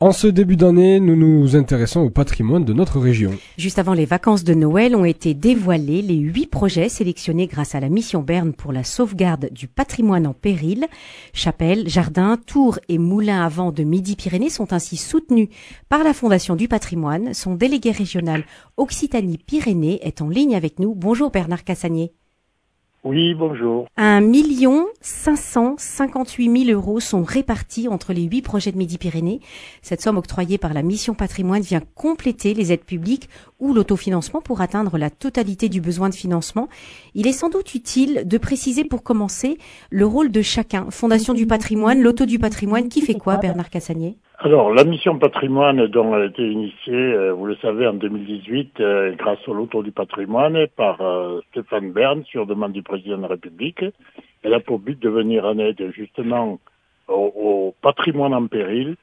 En ce début d'année, nous nous intéressons au patrimoine de notre région. Juste avant les vacances de Noël ont été dévoilés les huit projets sélectionnés grâce à la mission Berne pour la sauvegarde du patrimoine en péril. Chapelles, jardins, tours et moulins à vent de Midi-Pyrénées sont ainsi soutenus par la Fondation du patrimoine. Son délégué régional Occitanie-Pyrénées est en ligne avec nous. Bonjour Bernard Cassagnier. Oui, bonjour. Un million cinq cent cinquante-huit mille euros sont répartis entre les huit projets de Midi-Pyrénées. Cette somme octroyée par la mission patrimoine vient compléter les aides publiques ou l'autofinancement pour atteindre la totalité du besoin de financement. Il est sans doute utile de préciser pour commencer le rôle de chacun. Fondation du patrimoine, l'auto du patrimoine, qui fait quoi, Bernard Cassagnier? Alors, la mission patrimoine dont elle a été initiée, euh, vous le savez, en 2018, euh, grâce au loto du patrimoine par euh, Stéphane Bern sur demande du président de la République, elle a pour but de venir en aide justement au, au patrimoine en péril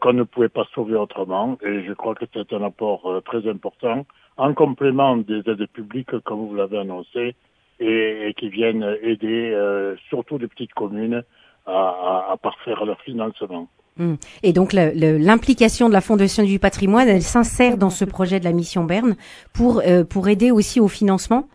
qu'on ne pouvait pas sauver autrement. Et je crois que c'est un apport très important en complément des aides publiques, comme vous l'avez annoncé, et, et qui viennent aider euh, surtout les petites communes à, à- à parfaire leur financement. Hmm. Et donc l'implication de la Fondation du patrimoine, elle s'insère dans ce projet de la mission Berne pour, euh, pour aider aussi au financement?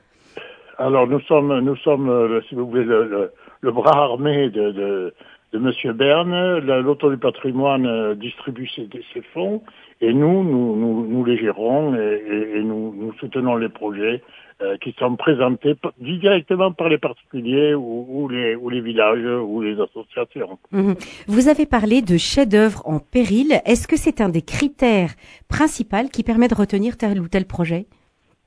Alors nous sommes, nous sommes, euh, si vous voulez, le, le- le bras armé de, de, de Monsieur Berne. La- L'auto du patrimoine euh, distribue ses, ses fonds et nous, nous, nous, nous les gérons et, et- et nous, nous soutenons les projets euh, qui sont présentés directement par les particuliers ou, ou les, ou les villages ou les associations. Mhm. Vous avez parlé de chef-d'œuvre en péril. Est-ce que c'est un des critères principaux qui permet de retenir tel ou tel projet?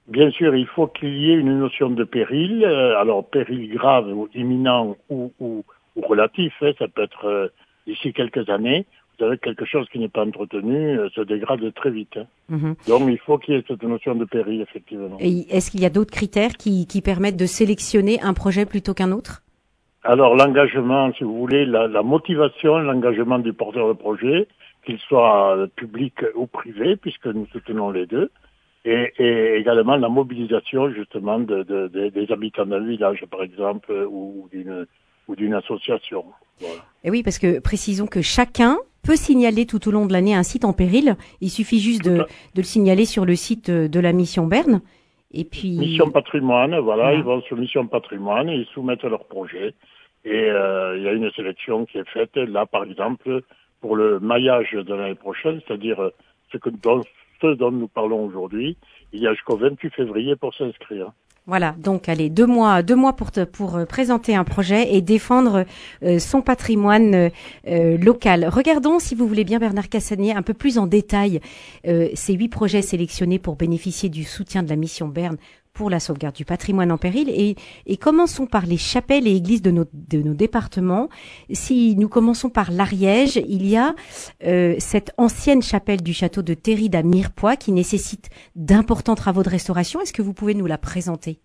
Bien sûr, il faut qu'il y ait une notion de péril, euh, alors péril grave ou imminent ou, ou, ou relatif, hein, ça peut être euh, d'ici quelques années. Vous savez, quelque chose qui n'est pas entretenu euh, se dégrade très vite. hein. Mhm. Donc il faut qu'il y ait cette notion de péril, effectivement. Et est-ce qu'il y a d'autres critères qui, qui permettent de sélectionner un projet plutôt qu'un autre? Alors l'engagement, si vous voulez, la, la motivation, l'engagement du porteur de projet, qu'il soit euh, public ou privé, puisque nous soutenons les deux, et, et également la mobilisation justement de, de- de- des habitants d'un village, par exemple, ou d'une ou d'une association. Voilà. Et oui, parce que précisons que chacun peut signaler tout au long de l'année un site en péril. Il suffit juste de, le signaler sur le site euh, de la mission Berne. Et puis, Mission patrimoine, voilà, ils vont sur mission patrimoine et ils soumettent leur projet. Et euh, il y a une sélection qui est faite là, par exemple, pour le maillage de l'année prochaine, c'est-à-dire euh, ce, que, dont, ce dont nous parlons aujourd'hui. Il y a jusqu'au 28 février pour s'inscrire. Voilà, donc allez, deux mois, deux mois pour te, pour euh, présenter un projet et défendre euh, son patrimoine euh, local. Regardons, si vous voulez bien, Bernard Cassanier, un peu plus en détail ces huit projets sélectionnés pour bénéficier du soutien de la mission Berne pour la sauvegarde du patrimoine en péril. Et, et commençons par les chapelles et églises de nos, départements. Si nous commençons par l'Ariège, il y a euh, cette ancienne chapelle du château de Terride à qui nécessite d'importants travaux de restauration. Est-ce que vous pouvez nous la présenter?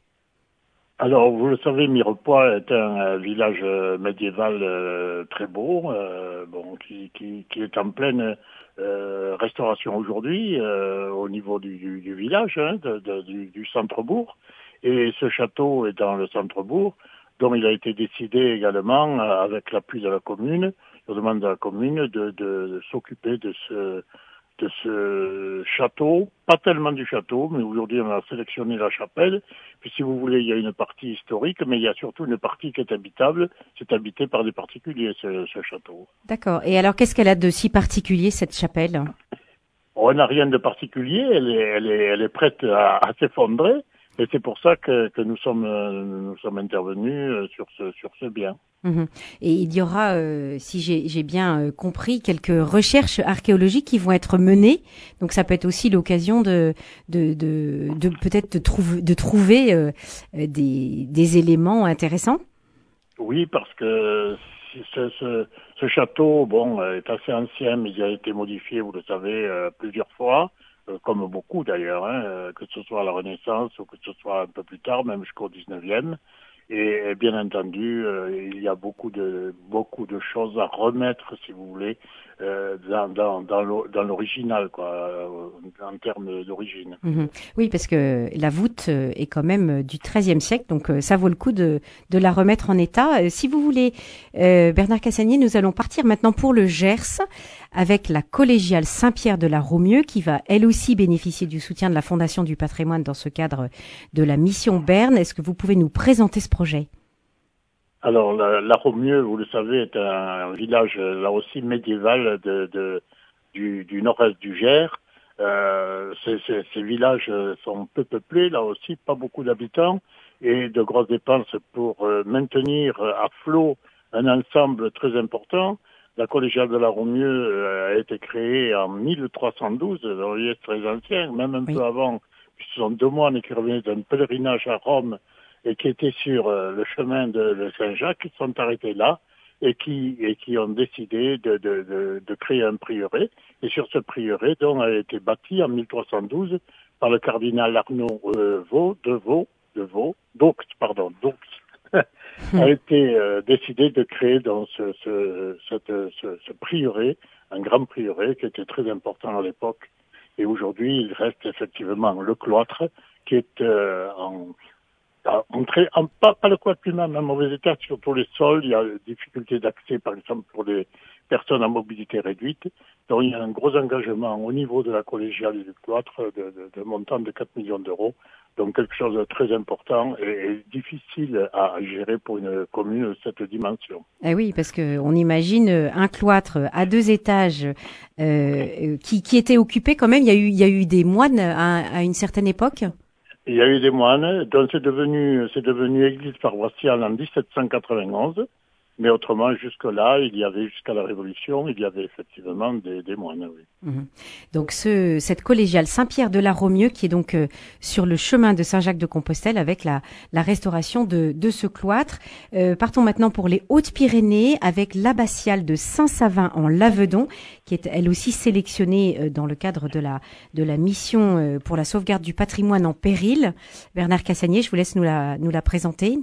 Alors, vous le savez, Mirepoix est un euh, village euh, médiéval euh, très beau, euh, bon, qui, qui, qui est en pleine euh, restauration aujourd'hui euh, au niveau du, du, du village, hein, de- de- du, du centre-bourg. Et ce château est dans le centre-bourg, dont il a été décidé également, avec l'appui de la commune, demande à la commune de, de, de s'occuper de ce de ce château, pas tellement du château, mais aujourd'hui on a sélectionné la chapelle. Puis si vous voulez, il y a une partie historique, mais il y a surtout une partie qui est habitable. C'est habité par des particuliers, ce, ce château. D'accord. Et alors, qu'est-ce qu'elle a de si particulier, cette chapelle? On n'a rien de particulier, elle est, elle est, elle est prête à, à s'effondrer, et c'est pour ça que, que nous sommes, euh, nous sommes intervenus euh, sur ce, sur ce bien. Mhm. Et il y aura, euh, si j'ai bien compris, quelques recherches archéologiques qui vont être menées. Donc, ça peut être aussi l'occasion de, de, de, de peut-être de, trouver de trouver euh, des, des éléments intéressants. Oui, parce que ce, ce, ce château, bon, est assez ancien, mais il a été modifié, vous le savez, euh, plusieurs fois, comme beaucoup d'ailleurs, hein, euh, que ce soit à la Renaissance ou que ce soit un peu plus tard, même jusqu'au 19e. Et, bien entendu, euh, il y a beaucoup de beaucoup de choses à remettre, si vous voulez, euh, dans, dans, l'original, quoi, euh, en termes d'origine. Mhm. Oui, parce que la voûte euh, est quand même du XIIIe siècle, donc ça vaut le coup de, de la remettre en état. Si vous voulez, Bernard Cassanier, nous allons partir maintenant pour le Gers avec la collégiale Saint-Pierre de la Romieux, qui va elle aussi bénéficier du soutien de la Fondation du patrimoine dans ce cadre de la mission Berne. Est-ce que vous pouvez nous présenter ce projet alors, la, la Romieux, vous le savez, est un, village, là aussi, médiéval de, du, nord-est du Gers. Euh, ces, villages sont peu peuplés, là aussi, pas beaucoup d'habitants, et de grosses dépenses pour euh, maintenir à flot un ensemble très important. La collégiale de la Romieux euh, a été créée en 1312, dans est très ancien, même un peu avant. Ce sont deux moines qui revenaient d'un pèlerinage à Rome et qui étaient sur euh, le chemin de, Saint-Jacques, qui sont arrêtés là et qui, et qui ont décidé de, de, de, créer un prieuré. Et sur ce prieuré, dont a été bâti en 1312 par le cardinal Arnaud euh, Vaux, de Vaux, de Vaux, Doux, pardon, Doux, a été euh, décidé de créer dans ce, ce, ce, ce, prieuré, un grand prieuré qui était très important à l'époque. Et aujourd'hui, il reste effectivement le cloître qui est en, en, pas, pas le cloître lui-même, en mauvais état, surtout les sols, il y a des difficultés d'accès, par exemple, pour les personnes à mobilité réduite. Donc il y a un gros engagement au niveau de la collégiale et du cloître de, de, montant de 4 millions d'euros. Donc quelque chose de très important et, difficile à gérer pour une commune de cette dimension. Eh oui, parce que on imagine un cloître à deux étages euh, qui, qui était occupé quand même. Il y a eu, il y a eu des moines à une certaine époque. Il y a eu des moines, donc c'est devenu, c'est devenu église paroissiale en 1791. Mais autrement, jusque-là, il y avait, jusqu'à la Révolution, il y avait effectivement des, des moines, oui. Mhm. Donc, ce, cette collégiale Saint-Pierre de la Romieux, qui est donc euh, sur le chemin de Saint-Jacques-de-Compostelle, avec la, la restauration de, de ce cloître. Euh, partons maintenant pour les Hautes-Pyrénées, avec l'abbatiale de Saint-Savin en Lavedon, qui est elle aussi sélectionnée euh, dans le cadre de la, de la mission euh, pour la sauvegarde du patrimoine en péril. Bernard Cassanier, je vous laisse nous la, nous la présenter.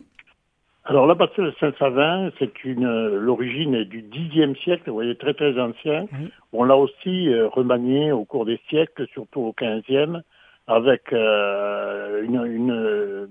Alors la de Saint-Savin, c'est une l'origine est du Xe siècle, vous voyez très très ancien. On l'a aussi euh, remanié au cours des siècles, surtout au XVe, avec euh, une, une,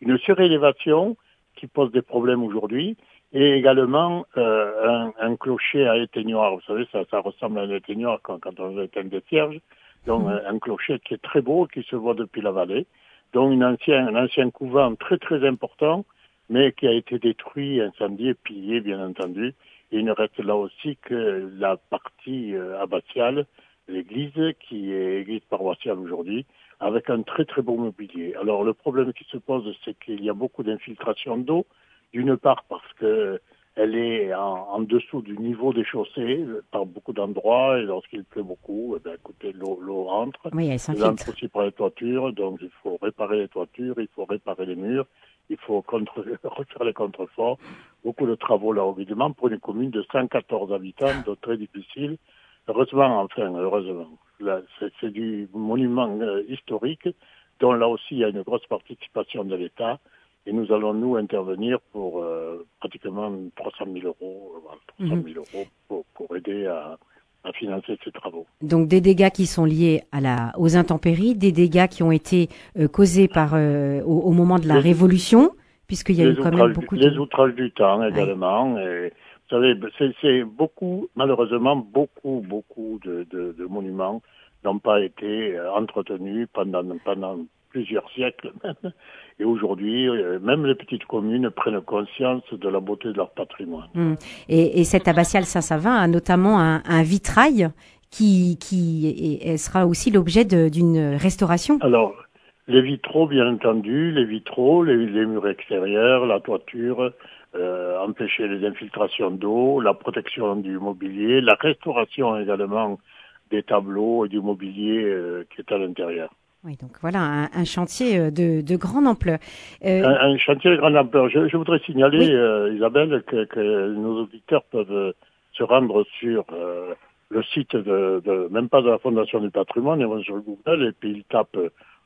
une, surélévation qui pose des problèmes aujourd'hui, et également euh, un, un, clocher à éteignoir. Vous savez, ça, ça ressemble à un éteignoir quand, quand on éteint des cierges. Donc un clocher qui est très beau, qui se voit depuis la vallée. Donc une ancien, un ancien couvent très très important mais qui a été détruit, incendié, pillé, bien entendu. Et il ne reste là aussi que la partie euh, abbatiale, l'église, qui est église paroissiale aujourd'hui, avec un très très beau mobilier. Alors le problème qui se pose, c'est qu'il y a beaucoup d'infiltration d'eau, d'une part parce que elle est en, dessous du niveau des chaussées par beaucoup d'endroits et lorsqu'il pleut beaucoup, eh bien, écoutez, l'eau, l'eau entre. Oui, elle s'infiltre. aussi par les toitures, donc il faut réparer les toitures, il faut réparer les murs, il faut contre, refaire les contreforts. Beaucoup de travaux là, évidemment, pour une commune de 114 habitants, donc très difficile. Heureusement, enfin, heureusement. C'est, du monument euh, historique, dont là aussi il y a une grosse participation de l'État. Et nous allons, nous, intervenir pour euh, pratiquement 300 000 euros, 300 000 mhm. euros pour, pour aider à, à financer ces travaux. Donc des dégâts qui sont liés à la, aux intempéries, des dégâts qui ont été euh, causés par euh, au, moment de la Révolution, puisqu'il y a eu quand même beaucoup de... Les outrages du temps également. Et, vous savez, c'est beaucoup, malheureusement, beaucoup, beaucoup de, de, de monuments n'ont pas été euh, entretenus pendant, pendant plusieurs siècles même. Et aujourd'hui, euh, même les petites communes prennent conscience de la beauté de leur patrimoine. Hum. Et, et cette abbatiale Saint-Savin a notamment un, un vitrail qui, qui sera aussi l'objet d'une restauration. Alors, les vitraux, bien entendu, les vitraux, les, les murs extérieurs, la toiture, euh, empêcher les infiltrations d'eau, la protection du mobilier, la restauration également des tableaux et du mobilier euh, qui est à l'intérieur. Oui, donc voilà un, chantier euh, de, de, grande ampleur. Euh... Un, chantier de grande ampleur. Je, je voudrais signaler, euh, Isabelle, que, que, nos auditeurs peuvent euh, se rendre sur le site de, de, même pas de la Fondation du patrimoine, ils vont sur Google et puis ils tapent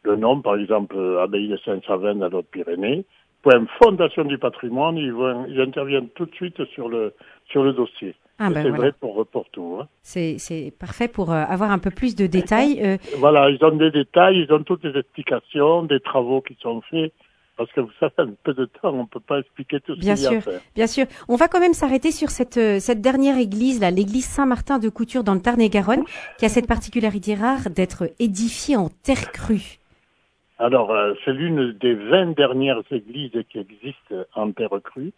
le nom, par exemple, Abbaye de Saint-Savin dans l'Haute Pyrénées, point Fondation du patrimoine, ils, vont, ils interviennent tout de suite sur le, sur le dossier. Ah ben c'est vrai pour, pour tout. Hein. C'est parfait pour euh, avoir un peu plus de détails. Euh. Voilà, ils ont des détails, ils ont toutes les explications, des travaux qui sont faits. Parce que vous savez, un peu de temps, on ne peut pas expliquer tout ce qu'il y a à faire. Bien sûr. On va quand même s'arrêter sur cette, euh, cette dernière église, là, l'église Saint-Martin de Couture dans le Tarn-et-Garonne, qui a cette particularité rare d'être édifiée en terre crue. Alors, c'est l'une des 20 dernières églises qui existent en terre crue,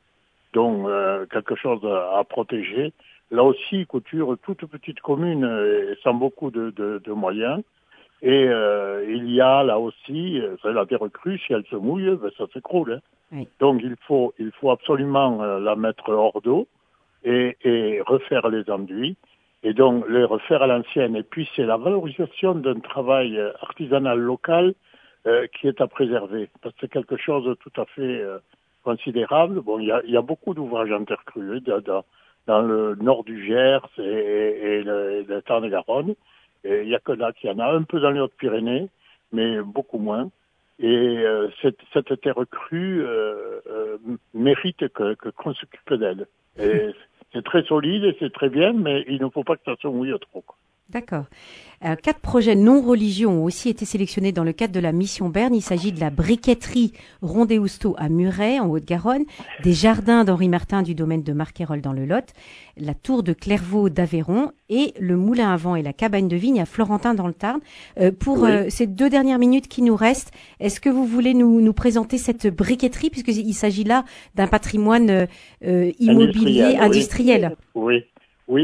donc quelque chose à protéger. Là aussi, Couture, toute petite commune, euh, sans beaucoup de, moyens. Et euh, il y a là aussi, euh, la terre crue, si elle se mouille, ben, ça s'écroule. Hein. Donc il faut, il faut absolument la mettre hors d'eau et, refaire les enduits et donc les refaire à l'ancienne. Et puis c'est la valorisation d'un travail artisanal local qui est à préserver parce que c'est quelque chose de tout à fait considérable. Bon, il y a, y a beaucoup d'ouvrages en terre crue. Hein, dans le nord du Gers et, et, le, le Tarn-et-Garonne. Il n'y a que là qu'il y en a un peu dans les Hautes-Pyrénées, mais beaucoup moins. Et euh, cette, cette, terre crue euh, euh, mérite que qu'on s'occupe d'elle. c'est très solide et c'est très bien, mais il ne faut pas que ça se mouille trop. D'accord. Euh, quatre projets non religieux ont aussi été sélectionnés dans le cadre de la mission Berne. Il s'agit de la briqueterie Rondé-Housteau à Muret, en Haute-Garonne, des jardins d'Henri Martin du domaine de Marquérolles dans le Lot, la tour de Clairvaux d'Aveyron et le moulin à vent et la cabane de vigne à Florentin dans le Tarn. Euh, pour euh, ces deux dernières minutes qui nous restent, est-ce que vous voulez nous, nous présenter cette briqueterie, puisqu'il s'agit là d'un patrimoine immobilier industriel oui. Oui,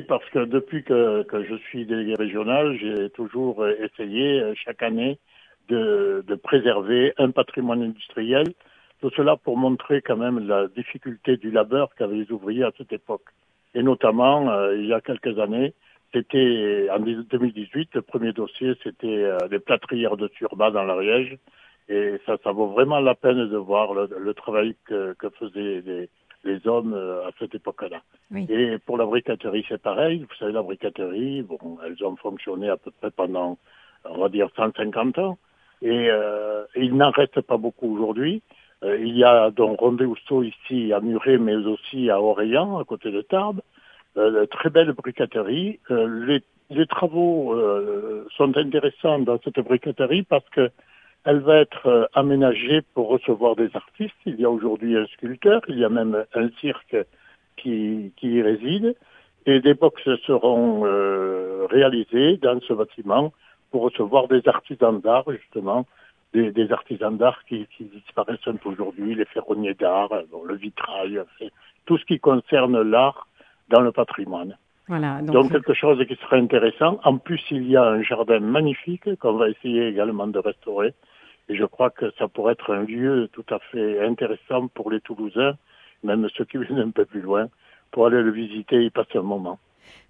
parce que depuis que, que je suis délégué régional, j'ai toujours essayé euh, chaque année de, de, préserver un patrimoine industriel. Tout cela pour montrer quand même la difficulté du labeur qu'avaient les ouvriers à cette époque. Et notamment, euh, il y a quelques années, c'était en 2018, le premier dossier, c'était euh, les plâtrières de Turba dans l'Ariège. Et ça, ça vaut vraiment la peine de voir le, le travail que, que faisaient les, les hommes euh, à cette époque-là. Et pour la briqueterie, c'est pareil. Vous savez, la briqueterie, bon, elles ont fonctionné à peu près pendant, on va dire, 150 ans. Et euh, il n'en reste pas beaucoup aujourd'hui. Euh, il y a donc Rondé Housteau ici à Muret, mais aussi à Orléans, à côté de Tarbes. Euh, très belle briqueterie. Euh, les, les, travaux sont intéressants dans cette briqueterie parce que elle va être euh, aménagée pour recevoir des artistes. Il y a aujourd'hui un sculpteur, il y a même un cirque qui, qui y réside. Et des boxes seront euh, réalisées dans ce bâtiment pour recevoir des artisans d'art, justement, des, des artisans d'art qui, qui, disparaissent un peu aujourd'hui, les ferronniers d'art, le vitrail, tout ce qui concerne l'art dans le patrimoine. Voilà, donc, donc, quelque chose qui serait intéressant. En plus, il y a un jardin magnifique qu'on va essayer également de restaurer et je crois que ça pourrait être un lieu tout à fait intéressant pour les Toulousains, même ceux qui viennent un peu plus loin, pour aller le visiter et passer un moment.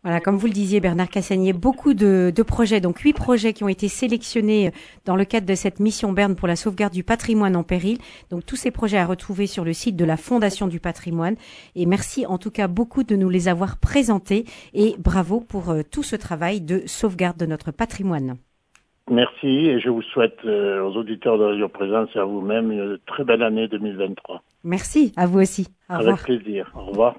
Voilà, comme vous le disiez, Bernard Cassagnier, beaucoup de, de, projets, donc huit projets qui ont été sélectionnés dans le cadre de cette mission Berne pour la sauvegarde du patrimoine en péril. Donc tous ces projets à retrouver sur le site de la Fondation du patrimoine. Et merci en tout cas beaucoup de nous les avoir présentés et bravo pour euh, tout ce travail de sauvegarde de notre patrimoine. Merci et je vous souhaite euh, aux auditeurs de Radio Présence et à vous-même une très belle année 2023. Merci, à vous aussi. Avec plaisir. Au revoir.